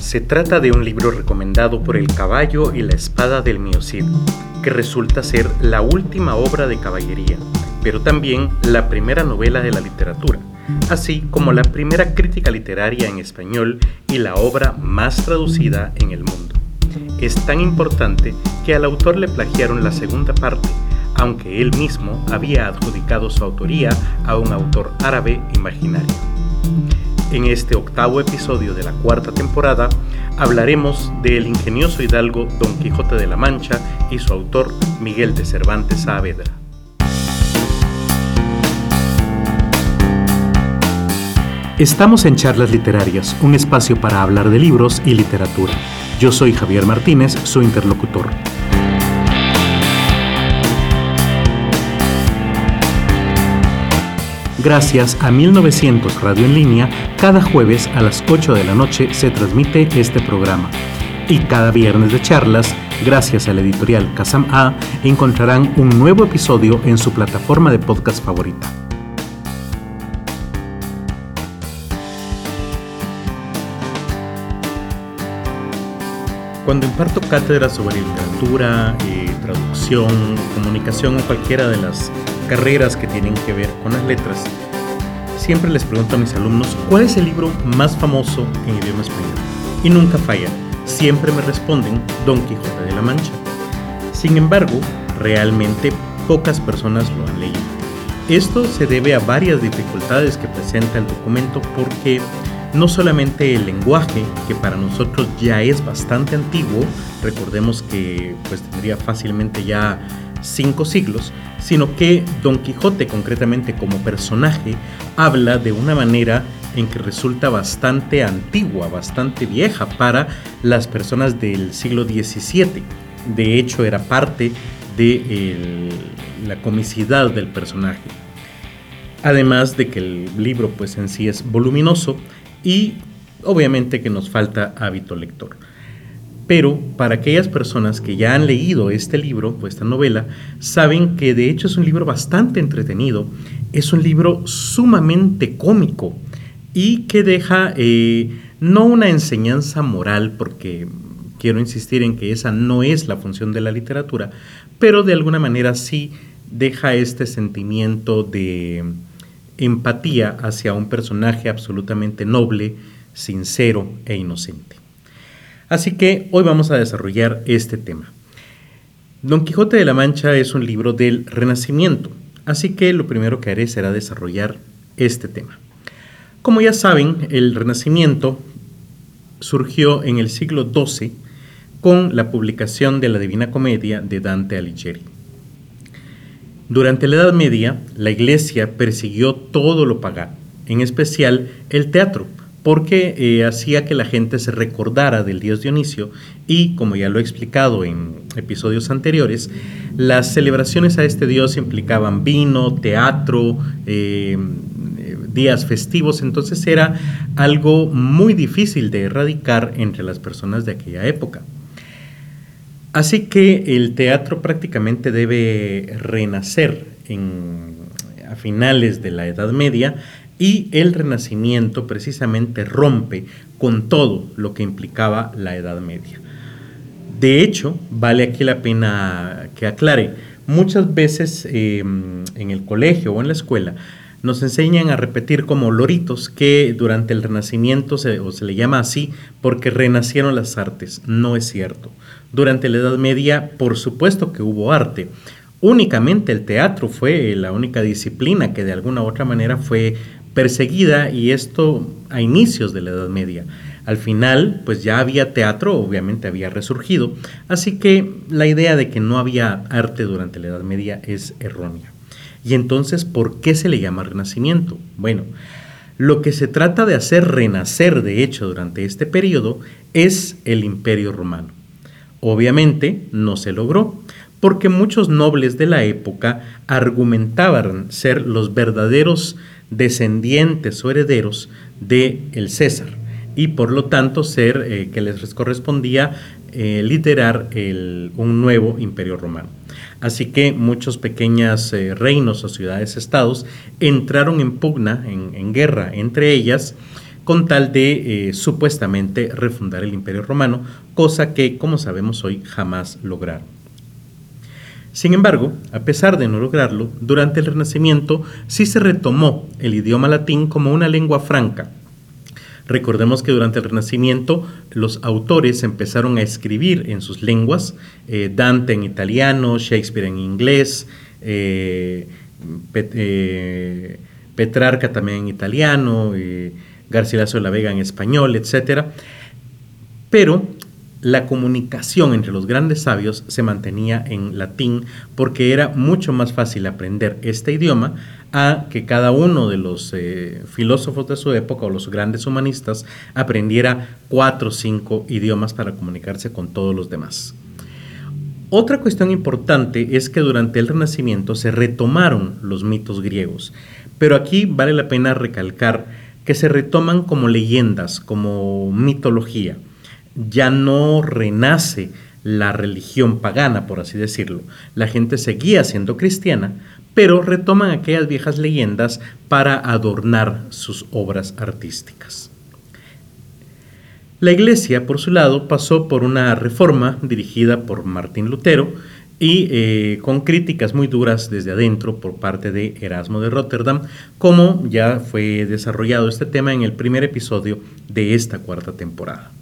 Se trata de un libro recomendado por El caballo y la espada del Miocid, que resulta ser la última obra de caballería, pero también la primera novela de la literatura, así como la primera crítica literaria en español y la obra más traducida en el mundo. Es tan importante que al autor le plagiaron la segunda parte, aunque él mismo había adjudicado su autoría a un autor árabe imaginario. En este octavo episodio de la cuarta temporada hablaremos del ingenioso hidalgo Don Quijote de la Mancha y su autor Miguel de Cervantes Saavedra. Estamos en Charlas Literarias, un espacio para hablar de libros y literatura. Yo soy Javier Martínez, su interlocutor. Gracias a 1900 Radio en línea, cada jueves a las 8 de la noche se transmite este programa. Y cada viernes de charlas, gracias a la editorial Casam A, encontrarán un nuevo episodio en su plataforma de podcast favorita. Cuando imparto cátedras sobre literatura, eh, traducción, comunicación o cualquiera de las carreras que tienen que ver con las letras, siempre les pregunto a mis alumnos cuál es el libro más famoso en idioma español. Y nunca falla, siempre me responden Don Quijote de la Mancha. Sin embargo, realmente pocas personas lo han leído. Esto se debe a varias dificultades que presenta el documento porque no solamente el lenguaje, que para nosotros ya es bastante antiguo, recordemos que pues tendría fácilmente ya cinco siglos, sino que Don Quijote concretamente como personaje habla de una manera en que resulta bastante antigua, bastante vieja para las personas del siglo XVII. De hecho, era parte de la comicidad del personaje. Además de que el libro pues en sí es voluminoso y obviamente que nos falta hábito lector. Pero para aquellas personas que ya han leído este libro o esta novela, saben que de hecho es un libro bastante entretenido, es un libro sumamente cómico y que deja eh, no una enseñanza moral, porque quiero insistir en que esa no es la función de la literatura, pero de alguna manera sí deja este sentimiento de empatía hacia un personaje absolutamente noble, sincero e inocente. Así que hoy vamos a desarrollar este tema. Don Quijote de la Mancha es un libro del Renacimiento, así que lo primero que haré será desarrollar este tema. Como ya saben, el Renacimiento surgió en el siglo XII con la publicación de la Divina Comedia de Dante Alighieri. Durante la Edad Media, la Iglesia persiguió todo lo pagano, en especial el teatro, porque eh, hacía que la gente se recordara del dios Dionisio y, como ya lo he explicado en episodios anteriores, las celebraciones a este dios implicaban vino, teatro, eh, días festivos, entonces era algo muy difícil de erradicar entre las personas de aquella época. Así que el teatro prácticamente debe renacer a finales de la Edad Media y el Renacimiento precisamente rompe con todo lo que implicaba la Edad Media. De hecho, vale aquí la pena que aclare, muchas veces em, en el colegio o en la escuela nos enseñan a repetir como loritos que durante el Renacimiento o se le llama así porque renacieron las artes. No es cierto. Durante la Edad Media, por supuesto que hubo arte. Únicamente el teatro fue la única disciplina que de alguna u otra manera fue perseguida y esto a inicios de la Edad Media. Al final, pues ya había teatro, obviamente había resurgido, así que la idea de que no había arte durante la Edad Media es errónea. Y entonces, ¿por qué se le llama renacimiento? Bueno, lo que se trata de hacer renacer, de hecho, durante este periodo es el imperio romano. Obviamente no se logró, porque muchos nobles de la época argumentaban ser los verdaderos descendientes o herederos de el César y por lo tanto ser eh, que les correspondía eh, liderar un nuevo imperio romano. Así que muchos pequeños eh, reinos o ciudades-estados entraron en pugna, en, guerra entre ellas, con tal de supuestamente refundar el imperio romano, cosa que, como sabemos hoy, jamás lograron. Sin embargo, a pesar de no lograrlo, durante el Renacimiento sí se retomó el idioma latín como una lengua franca. Recordemos que durante el Renacimiento los autores empezaron a escribir en sus lenguas, eh, Dante en italiano, Shakespeare en inglés, eh, Petrarca también en italiano, Garcilaso de la Vega en español, etc. Pero la comunicación entre los grandes sabios se mantenía en latín porque era mucho más fácil aprender este idioma a que cada uno de los eh, filósofos de su época o los grandes humanistas aprendiera cuatro o cinco idiomas para comunicarse con todos los demás. Otra cuestión importante es que durante el Renacimiento se retomaron los mitos griegos, pero aquí vale la pena recalcar que se retoman como leyendas, como mitología. Ya no renace la religión pagana, por así decirlo. La gente seguía siendo cristiana, pero retoman aquellas viejas leyendas para adornar sus obras artísticas. La iglesia, por su lado, pasó por una reforma dirigida por Martín Lutero, y eh, con críticas muy duras desde adentro por parte de Erasmo de Rotterdam, como ya fue desarrollado este tema en el primer episodio de esta cuarta temporada.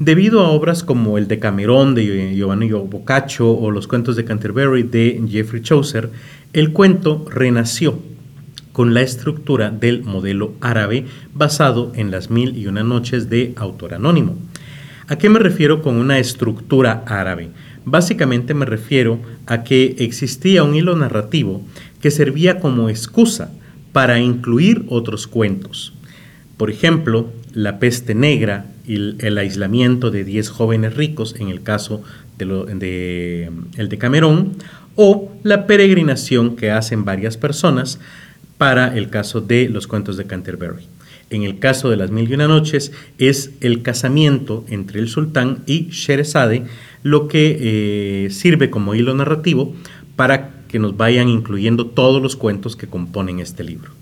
Debido a obras como el Decamerón de Giovanni Boccaccio o los cuentos de Canterbury de Geoffrey Chaucer, el cuento renació con la estructura del modelo árabe basado en las mil y una noches de autor anónimo. ¿A qué me refiero con una estructura árabe? Básicamente me refiero a que existía un hilo narrativo que servía como excusa para incluir otros cuentos. Por ejemplo, la peste negra y el, aislamiento de 10 jóvenes ricos en el caso de, el de Camerón o la peregrinación que hacen varias personas para el caso de los cuentos de Canterbury. En el caso de las mil y una noches es el casamiento entre el sultán y Sheresade, lo que eh, sirve como hilo narrativo para que nos vayan incluyendo todos los cuentos que componen este libro.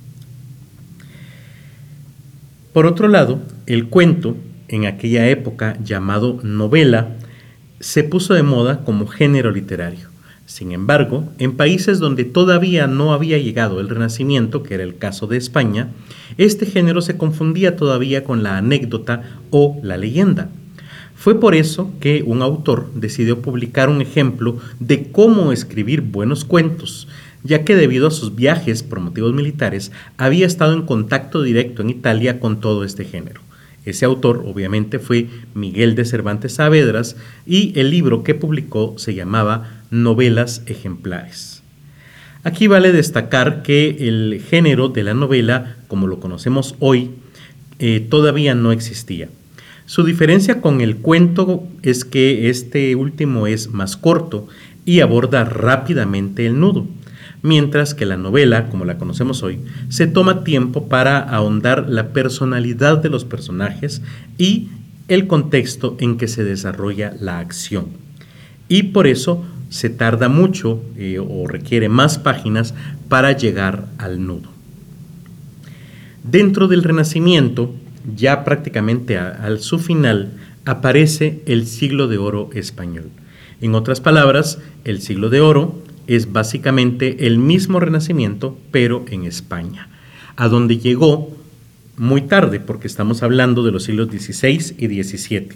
Por otro lado, el cuento, en aquella época llamado novela, se puso de moda como género literario. Sin embargo, en países donde todavía no había llegado el Renacimiento, que era el caso de España, este género se confundía todavía con la anécdota o la leyenda. Fue por eso que un autor decidió publicar un ejemplo de cómo escribir buenos cuentos, ya que debido a sus viajes por motivos militares había estado en contacto directo en Italia con todo este género. Ese autor obviamente fue Miguel de Cervantes Saavedras y el libro que publicó se llamaba Novelas Ejemplares. Aquí vale destacar que el género de la novela, como lo conocemos hoy, eh, todavía no existía. Su diferencia con el cuento es que este último es más corto y aborda rápidamente el nudo, mientras que la novela, como la conocemos hoy, se toma tiempo para ahondar la personalidad de los personajes y el contexto en que se desarrolla la acción. Y por eso se tarda mucho eh, o requiere más páginas para llegar al nudo. Dentro del Renacimiento, ya prácticamente al su final, aparece el siglo de oro español. En otras palabras, el siglo de oro es básicamente el mismo renacimiento, pero en España, a donde llegó muy tarde, porque estamos hablando de los siglos XVI y XVII.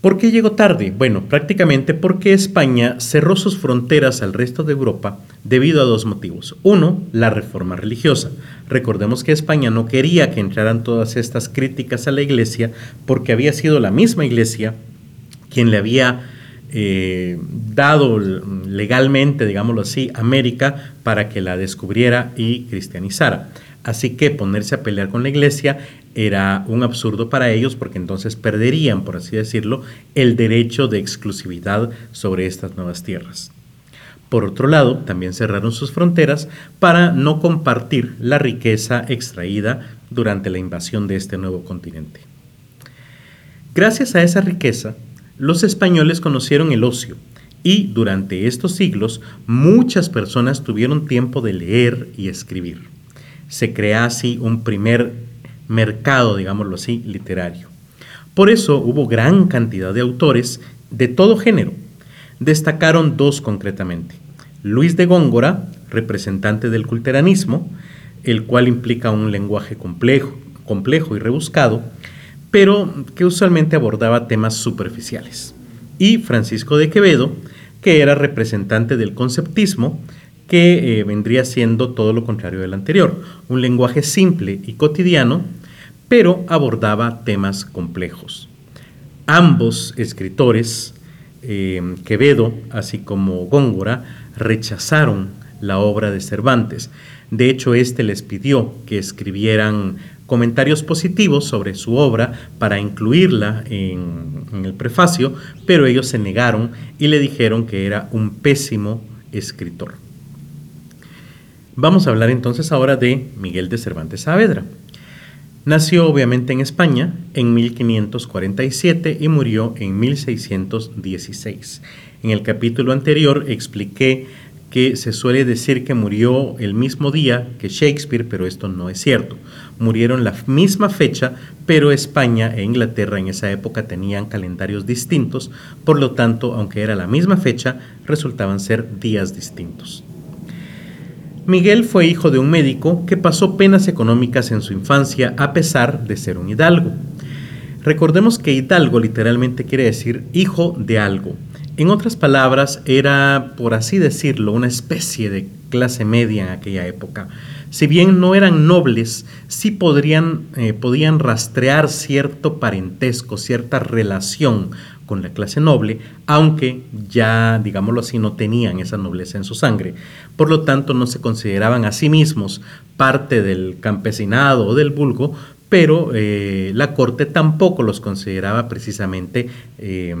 ¿Por qué llegó tarde? Bueno, prácticamente porque España cerró sus fronteras al resto de Europa debido a dos motivos. Uno, la reforma religiosa. Recordemos que España no quería que entraran todas estas críticas a la iglesia porque había sido la misma iglesia quien le había eh, dado legalmente, digámoslo así, América para que la descubriera y cristianizara. Así que ponerse a pelear con la iglesia era un absurdo para ellos porque entonces perderían, por así decirlo, el derecho de exclusividad sobre estas nuevas tierras. Por otro lado, también cerraron sus fronteras para no compartir la riqueza extraída durante la invasión de este nuevo continente. Gracias a esa riqueza, los españoles conocieron el ocio y durante estos siglos muchas personas tuvieron tiempo de leer y escribir. se crea así un primer mercado, digámoslo así, literario. Por eso hubo gran cantidad de autores de todo género. Destacaron dos concretamente. Luis de Góngora, representante del culteranismo, el cual implica un lenguaje complejo, complejo y rebuscado, pero que usualmente abordaba temas superficiales. Y Francisco de Quevedo, que era representante del conceptismo, que eh, vendría siendo todo lo contrario del anterior, un lenguaje simple y cotidiano, pero abordaba temas complejos. Ambos escritores, eh, Quevedo así como Góngora, rechazaron la obra de Cervantes. De hecho, éste les pidió que escribieran comentarios positivos sobre su obra para incluirla en, el prefacio, pero ellos se negaron y le dijeron que era un pésimo escritor. Vamos a hablar entonces ahora de Miguel de Cervantes Saavedra. Nació obviamente en España en 1547 y murió en 1616. En el capítulo anterior expliqué que se suele decir que murió el mismo día que Shakespeare, pero esto no es cierto. Murieron la misma fecha, pero España e Inglaterra en esa época tenían calendarios distintos, por lo tanto, aunque era la misma fecha, resultaban ser días distintos. Miguel fue hijo de un médico que pasó penas económicas en su infancia a pesar de ser un hidalgo. Recordemos que hidalgo literalmente quiere decir hijo de algo. En otras palabras, era, por así decirlo, una especie de clase media en aquella época. Si bien no eran nobles, sí podrían, eh, podían rastrear cierto parentesco, cierta relación con la clase noble, aunque ya, digámoslo así, no tenían esa nobleza en su sangre. Por lo tanto, no se consideraban a sí mismos parte del campesinado o del vulgo, pero eh, la corte tampoco los consideraba precisamente eh,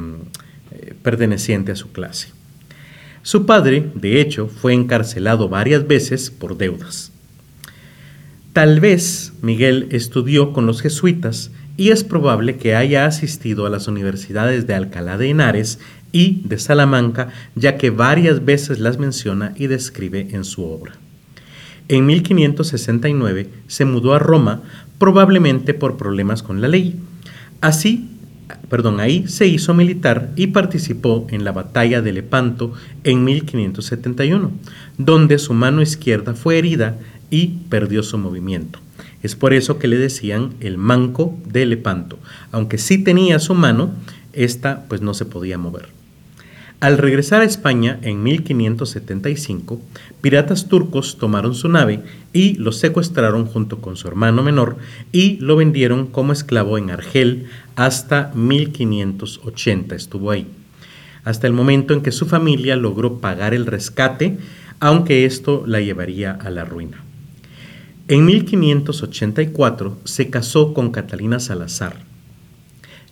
perteneciente a su clase. Su padre, de hecho, fue encarcelado varias veces por deudas. Tal vez Miguel estudió con los jesuitas y es probable que haya asistido a las universidades de Alcalá de Henares y de Salamanca, ya que varias veces las menciona y describe en su obra. En 1569 se mudó a Roma, probablemente por problemas con la ley. Así, perdón, ahí se hizo militar y participó en la batalla de Lepanto en 1571, donde su mano izquierda fue herida y perdió su movimiento. Es por eso que le decían el manco de Lepanto. Aunque sí tenía su mano, esta pues no se podía mover. Al regresar a España en 1575, piratas turcos tomaron su nave y lo secuestraron junto con su hermano menor y lo vendieron como esclavo en Argel hasta 1580. Estuvo ahí. Hasta el momento en que su familia logró pagar el rescate, aunque esto la llevaría a la ruina. En 1584 se casó con Catalina Salazar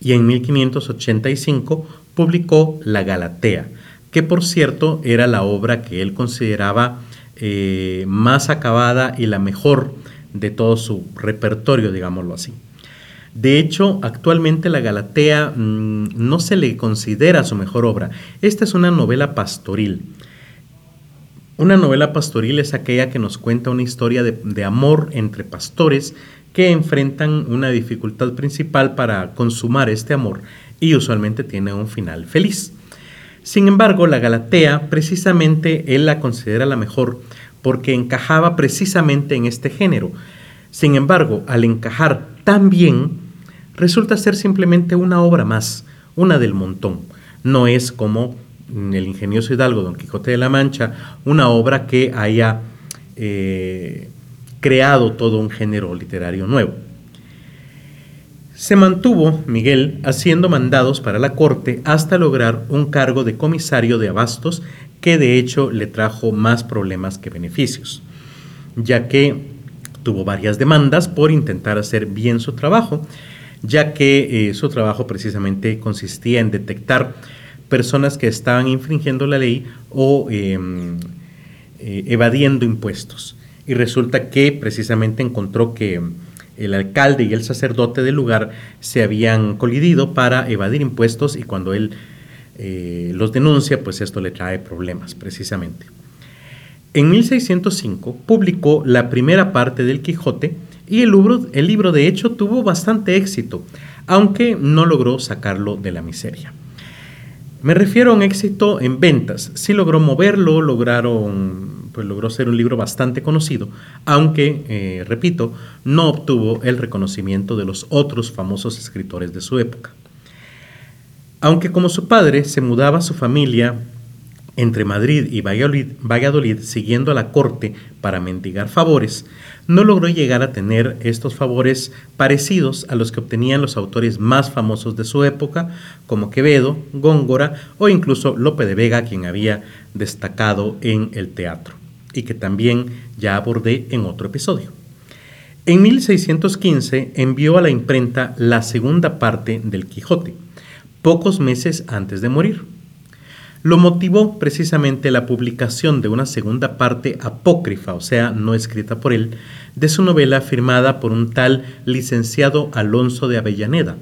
y en 1585 publicó La Galatea, que por cierto era la obra que él consideraba eh, más acabada y la mejor de todo su repertorio, digámoslo así. De hecho, actualmente la Galatea mm, no se le considera su mejor obra. Esta es una novela pastoril una novela pastoril es aquella que nos cuenta una historia de, amor entre pastores que enfrentan una dificultad principal para consumar este amor y usualmente tiene un final feliz. Sin embargo, la Galatea precisamente él la considera la mejor porque encajaba precisamente en este género. Sin embargo, al encajar tan bien, resulta ser simplemente una obra más, una del montón. No es como el ingenioso Hidalgo, Don Quijote de la Mancha, una obra que haya eh, creado todo un género literario nuevo. Se mantuvo Miguel haciendo mandados para la corte hasta lograr un cargo de comisario de abastos que de hecho le trajo más problemas que beneficios, ya que tuvo varias demandas por intentar hacer bien su trabajo, ya que eh, su trabajo precisamente consistía en detectar personas que estaban infringiendo la ley o em, eh, evadiendo impuestos. Y resulta que precisamente encontró que el alcalde y el sacerdote del lugar se habían colidido para evadir impuestos y cuando él eh, los denuncia, pues esto le trae problemas precisamente. En 1605 publicó la primera parte del Quijote y el libro, el libro de hecho tuvo bastante éxito, aunque no logró sacarlo de la miseria. Me refiero a un éxito en ventas. Sí logró moverlo, lograron, pues logró ser un libro bastante conocido, aunque, eh, repito, no obtuvo el reconocimiento de los otros famosos escritores de su época. Aunque como su padre se mudaba su familia entre Madrid y Valladolid, siguiendo a la corte para mendigar favores, no logró llegar a tener estos favores parecidos a los que obtenían los autores más famosos de su época, como Quevedo, Góngora o incluso Lope de Vega, quien había destacado en el teatro, y que también ya abordé en otro episodio. En 1615 envió a la imprenta la segunda parte del Quijote, pocos meses antes de morir. Lo motivó precisamente la publicación de una segunda parte apócrifa, o sea, no escrita por él, de su novela firmada por un tal licenciado Alonso de Avellaneda,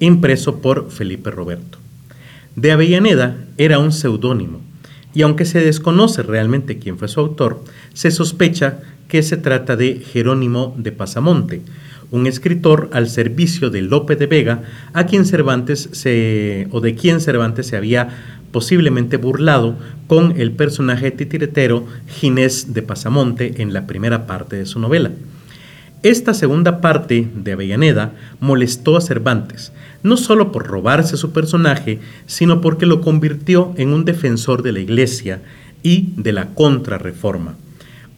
impreso por Felipe Roberto. De Avellaneda era un seudónimo, y aunque se desconoce realmente quién fue su autor, se sospecha que se trata de Jerónimo de Pasamonte, un escritor al servicio de Lope de Vega, a quien Cervantes se, o de quien Cervantes se había posiblemente burlado con el personaje titiretero Ginés de Pasamonte en la primera parte de su novela. Esta segunda parte de Avellaneda molestó a Cervantes, no solo por robarse su personaje, sino porque lo convirtió en un defensor de la Iglesia y de la contrarreforma.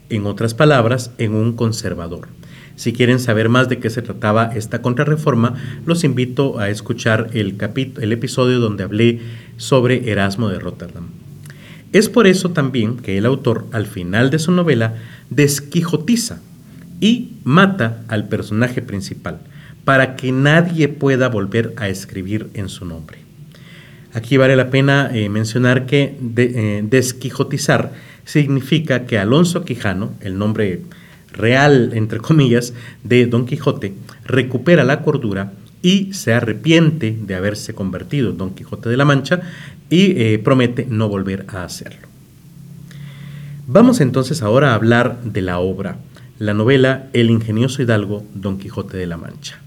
En otras palabras, en un conservador. Si quieren saber más de qué se trataba esta contrarreforma, los invito a escuchar el, el episodio donde hablé sobre Erasmo de Rotterdam. Es por eso también que el autor, al final de su novela, desquijotiza y mata al personaje principal, para que nadie pueda volver a escribir en su nombre. Aquí vale la pena eh, mencionar que eh, desquijotizar significa que Alonso Quijano, el nombre real, entre comillas, de Don Quijote, recupera la cordura y se arrepiente de haberse convertido en Don Quijote de la Mancha y eh, promete no volver a hacerlo. Vamos entonces ahora a hablar de la obra, la novela El ingenioso hidalgo Don Quijote de la Mancha.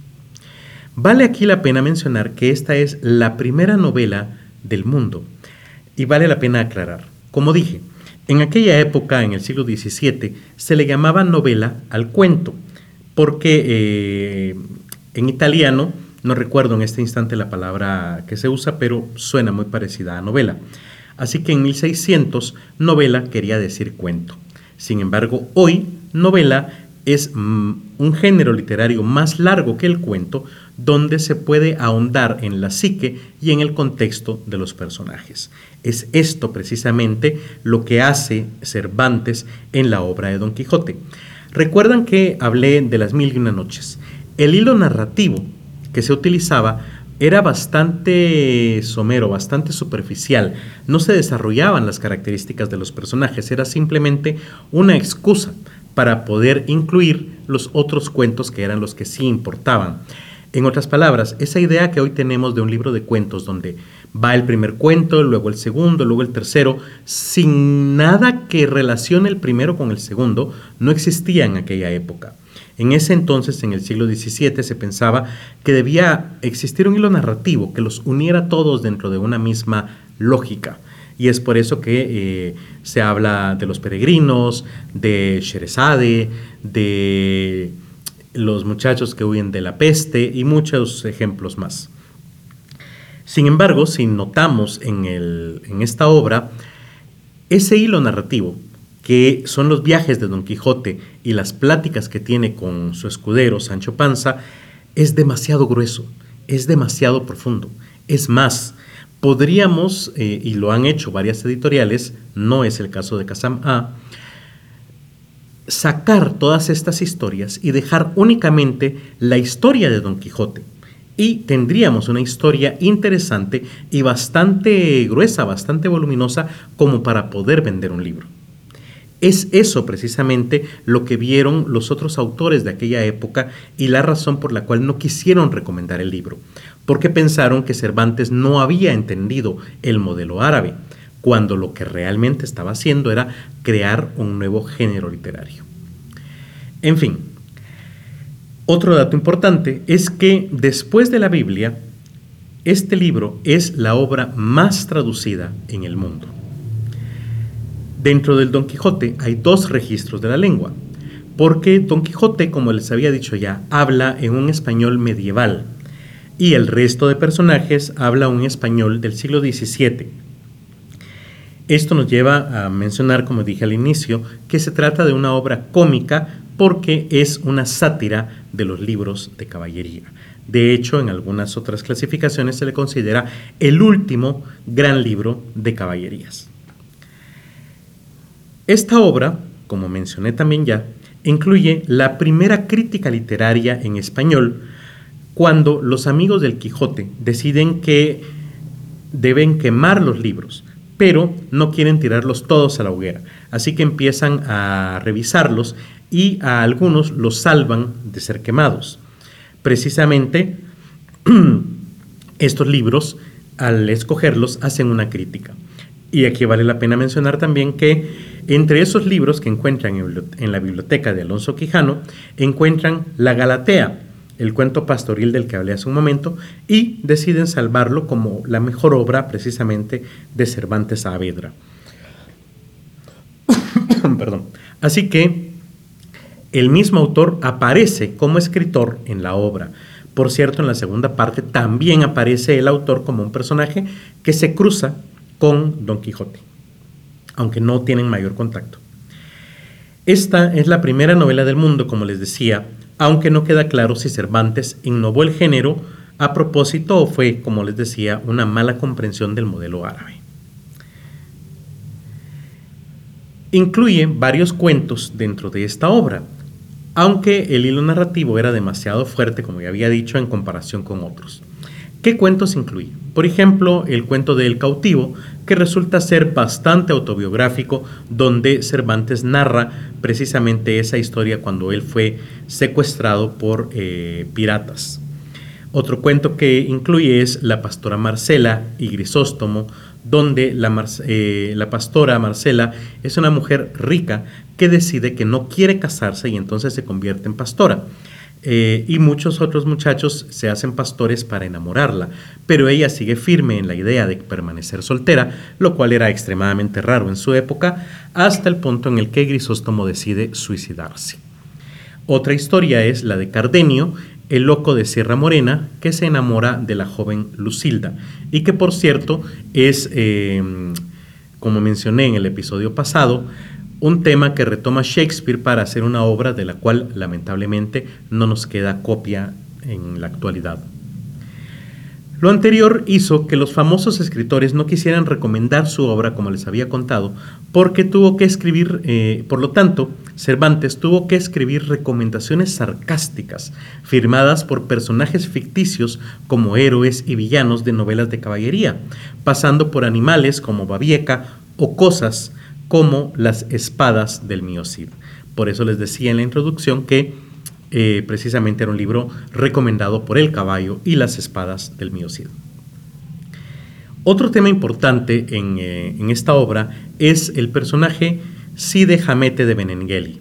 Vale aquí la pena mencionar que esta es la primera novela del mundo y vale la pena aclarar. Como dije, en aquella época, en el siglo XVII, se le llamaba novela al cuento, porque eh, en italiano, no recuerdo en este instante la palabra que se usa, pero suena muy parecida a novela. Así que en 1600, novela quería decir cuento. Sin embargo, hoy, novela es mm, un género literario más largo que el cuento, donde se puede ahondar en la psique y en el contexto de los personajes. Es esto precisamente lo que hace Cervantes en la obra de Don Quijote. Recuerdan que hablé de las mil y una noches. El hilo narrativo que se utilizaba era bastante somero, bastante superficial. No se desarrollaban las características de los personajes, era simplemente una excusa para poder incluir los otros cuentos que eran los que sí importaban. En otras palabras, esa idea que hoy tenemos de un libro de cuentos donde va el primer cuento, luego el segundo, luego el tercero, sin nada que relacione el primero con el segundo, no existía en aquella época. En ese entonces, en el siglo XVII, se pensaba que debía existir un hilo narrativo que los uniera todos dentro de una misma lógica. Y es por eso que eh, se habla de los peregrinos, de Sherezade, de los muchachos que huyen de la peste y muchos ejemplos más. Sin embargo, si notamos en, en esta obra, ese hilo narrativo, que son los viajes de Don Quijote y las pláticas que tiene con su escudero Sancho Panza, es demasiado grueso, es demasiado profundo. Es más, podríamos, eh, y lo han hecho varias editoriales, no es el caso de Kazam A, sacar todas estas historias y dejar únicamente la historia de Don Quijote. Y tendríamos una historia interesante y bastante gruesa, bastante voluminosa como para poder vender un libro. Es eso precisamente lo que vieron los otros autores de aquella época y la razón por la cual no quisieron recomendar el libro, porque pensaron que Cervantes no había entendido el modelo árabe cuando lo que realmente estaba haciendo era crear un nuevo género literario. En fin, otro dato importante es que después de la Biblia, este libro es la obra más traducida en el mundo. Dentro del Don Quijote hay dos registros de la lengua, porque Don Quijote, como les había dicho ya, habla en un español medieval y el resto de personajes habla un español del siglo XVII. Esto nos lleva a mencionar, como dije al inicio, que se trata de una obra cómica porque es una sátira de los libros de caballería. De hecho, en algunas otras clasificaciones se le considera el último gran libro de caballerías. Esta obra, como mencioné también ya, incluye la primera crítica literaria en español cuando los amigos del Quijote deciden que deben quemar los libros, pero no quieren tirarlos todos a la hoguera. Así que empiezan a revisarlos y a algunos los salvan de ser quemados. Precisamente estos libros, al escogerlos, hacen una crítica. Y aquí vale la pena mencionar también que entre esos libros que encuentran en la biblioteca de Alonso Quijano, encuentran La Galatea, el cuento pastoril del que hablé hace un momento, y deciden salvarlo como la mejor obra precisamente de Cervantes Saavedra. Perdón. Así que el mismo autor aparece como escritor en la obra. Por cierto, en la segunda parte también aparece el autor como un personaje que se cruza con Don Quijote aunque no tienen mayor contacto. Esta es la primera novela del mundo, como les decía, aunque no queda claro si Cervantes innovó el género a propósito o fue, como les decía, una mala comprensión del modelo árabe. Incluye varios cuentos dentro de esta obra, aunque el hilo narrativo era demasiado fuerte, como ya había dicho, en comparación con otros. ¿Qué cuentos incluye? Por ejemplo, el cuento de El cautivo, que resulta ser bastante autobiográfico, donde Cervantes narra precisamente esa historia cuando él fue secuestrado por eh, piratas. Otro cuento que incluye es La pastora Marcela y Grisóstomo, donde la, eh, la, pastora Marcela es una mujer rica que decide que no quiere casarse y entonces se convierte en pastora. Eh, y muchos otros muchachos se hacen pastores para enamorarla, pero ella sigue firme en la idea de permanecer soltera, lo cual era extremadamente raro en su época, hasta el punto en el que Grisóstomo decide suicidarse. Otra historia es la de Cardenio, el loco de Sierra Morena, que se enamora de la joven Lucilda, y que por cierto es, eh, como mencioné en el episodio pasado, un tema que retoma Shakespeare para hacer una obra de la cual lamentablemente no nos queda copia en la actualidad. Lo anterior hizo que los famosos escritores no quisieran recomendar su obra como les había contado, porque tuvo que escribir, eh, por lo tanto, Cervantes tuvo que escribir recomendaciones sarcásticas, firmadas por personajes ficticios como héroes y villanos de novelas de caballería, pasando por animales como Babieca o cosas como las espadas del Miocid. Por eso les decía en la introducción que eh, precisamente era un libro recomendado por el caballo y las espadas del Miocid. Otro tema importante en, eh, esta obra es el personaje Cide Hamete de Benengeli.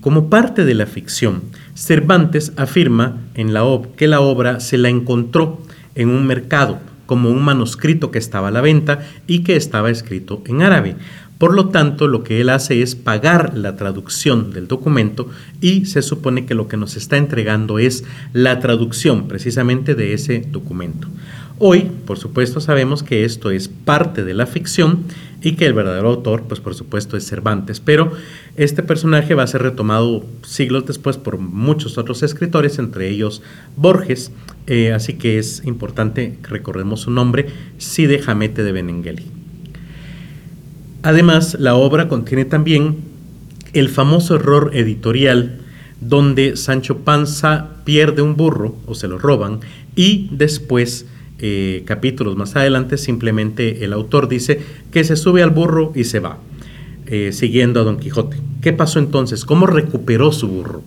Como parte de la ficción, Cervantes afirma en la que la obra se la encontró en un mercado como un manuscrito que estaba a la venta y que estaba escrito en árabe. Por lo tanto, lo que él hace es pagar la traducción del documento y se supone que lo que nos está entregando es la traducción precisamente de ese documento. Hoy, por supuesto, sabemos que esto es parte de la ficción y que el verdadero autor, pues por supuesto, es Cervantes, pero este personaje va a ser retomado siglos después por muchos otros escritores, entre ellos Borges, eh, así que es importante que recordemos su nombre, Cide Hamete de Benengeli. Además, la obra contiene también el famoso error editorial donde Sancho Panza pierde un burro o se lo roban y después, eh, capítulos más adelante, simplemente el autor dice que se sube al burro y se va, eh, siguiendo a Don Quijote. ¿Qué pasó entonces? ¿Cómo recuperó su burro?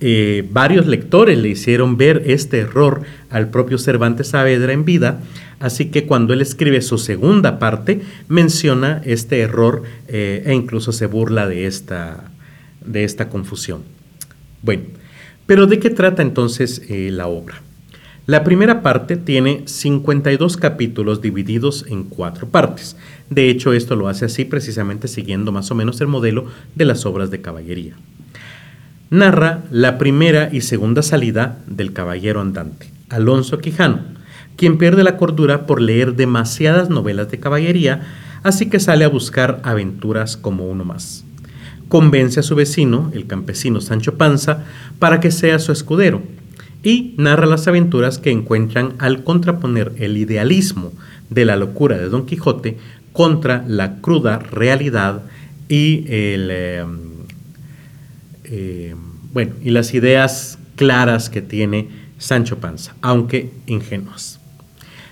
Eh, varios lectores le hicieron ver este error al propio Cervantes Saavedra en vida, así que cuando él escribe su segunda parte menciona este error eh, e incluso se burla de esta, de esta confusión. Bueno, pero ¿de qué trata entonces eh, la obra? La primera parte tiene 52 capítulos divididos en cuatro partes. De hecho, esto lo hace así precisamente siguiendo más o menos el modelo de las obras de caballería. Narra la primera y segunda salida del caballero andante, Alonso Quijano, quien pierde la cordura por leer demasiadas novelas de caballería, así que sale a buscar aventuras como uno más. Convence a su vecino, el campesino Sancho Panza, para que sea su escudero, y narra las aventuras que encuentran al contraponer el idealismo de la locura de Don Quijote contra la cruda realidad y eh, eh, bueno, y las ideas claras que tiene Sancho Panza, aunque ingenuas.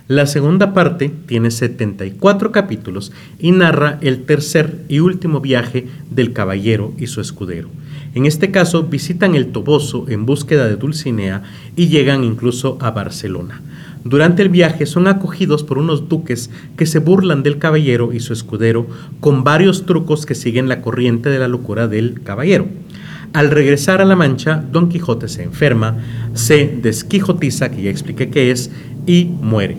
La segunda parte tiene 74 capítulos y narra el tercer y último viaje del caballero y su escudero, en este caso, visitan el Toboso en búsqueda de Dulcinea y llegan incluso a Barcelona. Durante el viaje son acogidos por unos duques que se burlan del caballero y su escudero con varios trucos que siguen la corriente de la locura del caballero. Al regresar a La Mancha, Don Quijote se enferma, se desquijotiza, que ya expliqué qué es, y muere.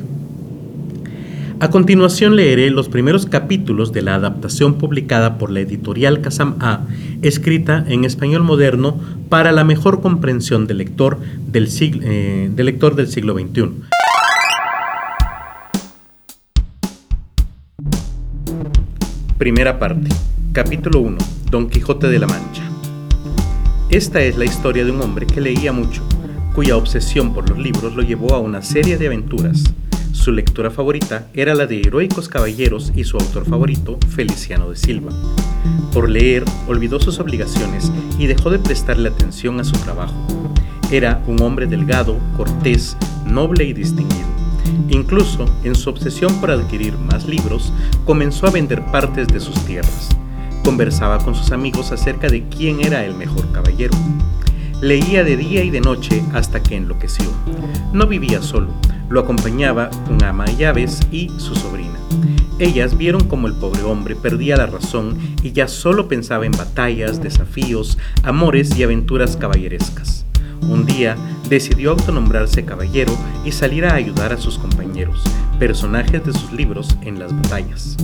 A continuación leeré los primeros capítulos de la adaptación publicada por la editorial Kazam A, escrita en español moderno para la mejor comprensión del lector del siglo, eh, del, lector del siglo XXI. Primera parte. Capítulo 1. Don Quijote de la Mancha. Esta es la historia de un hombre que leía mucho, cuya obsesión por los libros lo llevó a una serie de aventuras su lectura favorita era la de Heroicos Caballeros y su autor favorito, Feliciano de Silva. Por leer, olvidó sus obligaciones y dejó de prestarle atención a su trabajo. Era un hombre delgado, cortés, noble y distinguido. Incluso, en su obsesión por adquirir más libros, comenzó a vender partes de sus tierras. Conversaba con sus amigos acerca de quién era el mejor caballero. Leía de día y de noche hasta que enloqueció. No vivía solo, lo acompañaba un ama de llaves y su sobrina. Ellas vieron como el pobre hombre perdía la razón y ya solo pensaba en batallas, desafíos, amores y aventuras caballerescas. Un día decidió autonombrarse caballero y salir a ayudar a sus compañeros, personajes de sus libros, en las batallas.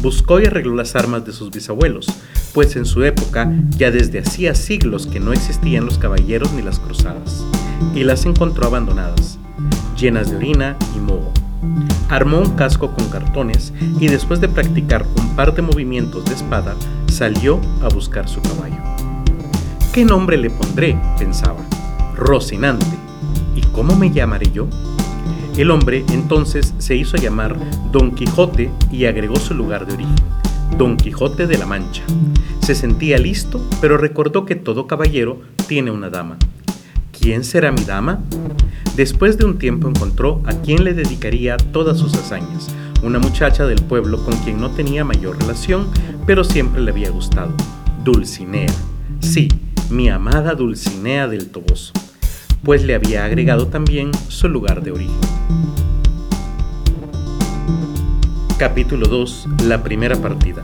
Buscó y arregló las armas de sus bisabuelos, pues en su época ya desde hacía siglos que no existían los caballeros ni las cruzadas, y las encontró abandonadas llenas de orina y moho. Armó un casco con cartones y después de practicar un par de movimientos de espada, salió a buscar su caballo. ¿Qué nombre le pondré? pensaba. Rocinante. ¿Y cómo me llamaré yo? El hombre entonces se hizo llamar Don Quijote y agregó su lugar de origen, Don Quijote de la Mancha. Se sentía listo, pero recordó que todo caballero tiene una dama. ¿Quién será mi dama? Después de un tiempo encontró a quien le dedicaría todas sus hazañas, una muchacha del pueblo con quien no tenía mayor relación, pero siempre le había gustado, Dulcinea. Sí, mi amada Dulcinea del Toboso, pues le había agregado también su lugar de origen. Capítulo 2. La primera partida.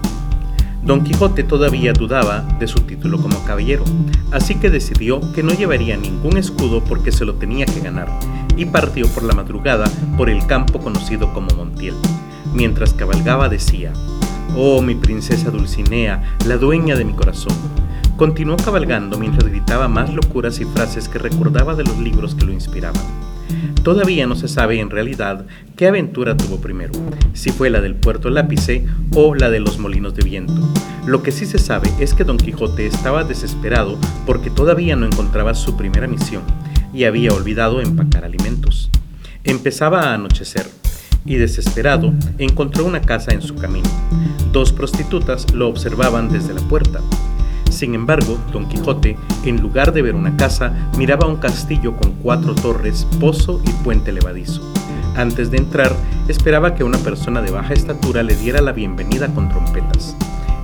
Don Quijote todavía dudaba de su título como caballero, así que decidió que no llevaría ningún escudo porque se lo tenía que ganar, y partió por la madrugada por el campo conocido como Montiel. Mientras cabalgaba decía, Oh mi princesa Dulcinea, la dueña de mi corazón. Continuó cabalgando mientras gritaba más locuras y frases que recordaba de los libros que lo inspiraban. Todavía no se sabe en realidad qué aventura tuvo primero, si fue la del puerto Lápice o la de los molinos de viento. Lo que sí se sabe es que Don Quijote estaba desesperado porque todavía no encontraba su primera misión y había olvidado empacar alimentos. Empezaba a anochecer y desesperado encontró una casa en su camino. Dos prostitutas lo observaban desde la puerta. Sin embargo, Don Quijote, en lugar de ver una casa, miraba un castillo con cuatro torres, pozo y puente levadizo. Antes de entrar, esperaba que una persona de baja estatura le diera la bienvenida con trompetas.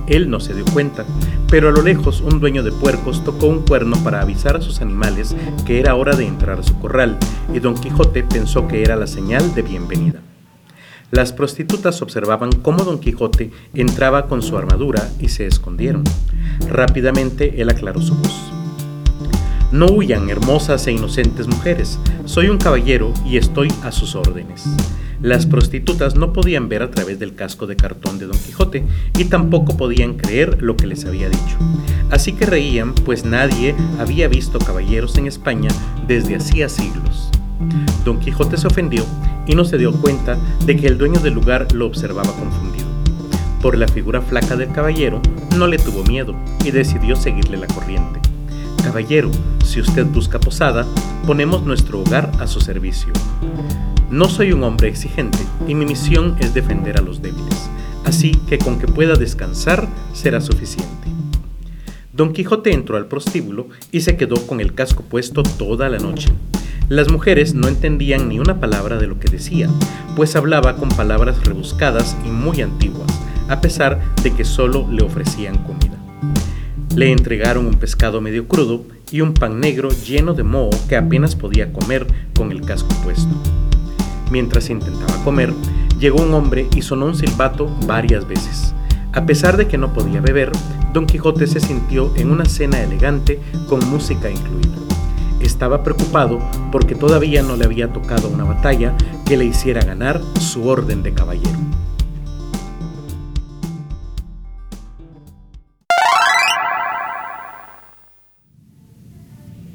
Él no se dio cuenta, pero a lo lejos un dueño de puercos tocó un cuerno para avisar a sus animales que era hora de entrar a su corral, y don Quijote pensó que era la señal de bienvenida. Las prostitutas observaban cómo don Quijote entraba con su armadura y se escondieron. Rápidamente él aclaró su voz. No huyan, hermosas e inocentes mujeres, soy un caballero y estoy a sus órdenes. Las prostitutas no podían ver a través del casco de cartón de Don Quijote y tampoco podían creer lo que les había dicho. Así que reían, pues nadie había visto caballeros en España desde hacía siglos. Don Quijote se ofendió y no se dio cuenta de que el dueño del lugar lo observaba confundido. Por la figura flaca del caballero, no le tuvo miedo y decidió seguirle la corriente. Caballero, si usted busca posada, ponemos nuestro hogar a su servicio. No soy un hombre exigente y mi misión es defender a los débiles, así que con que pueda descansar será suficiente. Don Quijote entró al prostíbulo y se quedó con el casco puesto toda la noche. Las mujeres no entendían ni una palabra de lo que decía, pues hablaba con palabras rebuscadas y muy antiguas, a pesar de que solo le ofrecían comida. Le entregaron un pescado medio crudo y un pan negro lleno de moho que apenas podía comer con el casco puesto. Mientras intentaba comer, llegó un hombre y sonó un silbato varias veces. A pesar de que no podía beber, Don Quijote se sintió en una cena elegante con música incluida. Estaba preocupado porque todavía no le había tocado una batalla que le hiciera ganar su orden de caballero.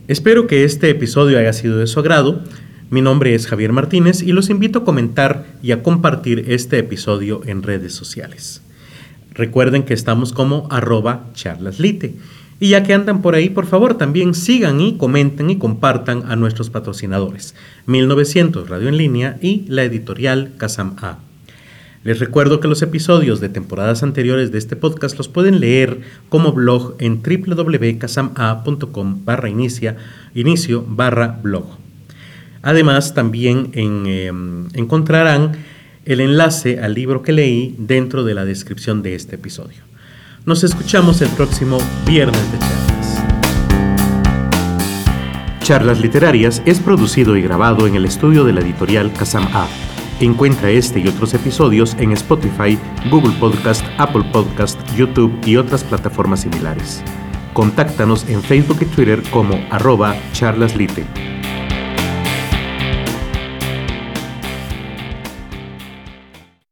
Espero que este episodio haya sido de su agrado. Mi nombre es Javier Martínez y los invito a comentar y a compartir este episodio en redes sociales. Recuerden que estamos como arroba charlaslite. Y ya que andan por ahí, por favor, también sigan y comenten y compartan a nuestros patrocinadores, 1900 Radio en Línea y la editorial Casam A. Les recuerdo que los episodios de temporadas anteriores de este podcast los pueden leer como blog en www.casama.com barra inicio barra blog. Además, también em, encontrarán el enlace al libro que leí dentro de la descripción de este episodio. Nos escuchamos el próximo viernes de charlas. Charlas Literarias es producido y grabado en el estudio de la editorial Casam A Encuentra este y otros episodios en Spotify, Google Podcast, Apple Podcast, YouTube y otras plataformas similares. Contáctanos en Facebook y Twitter como arroba charlaslite.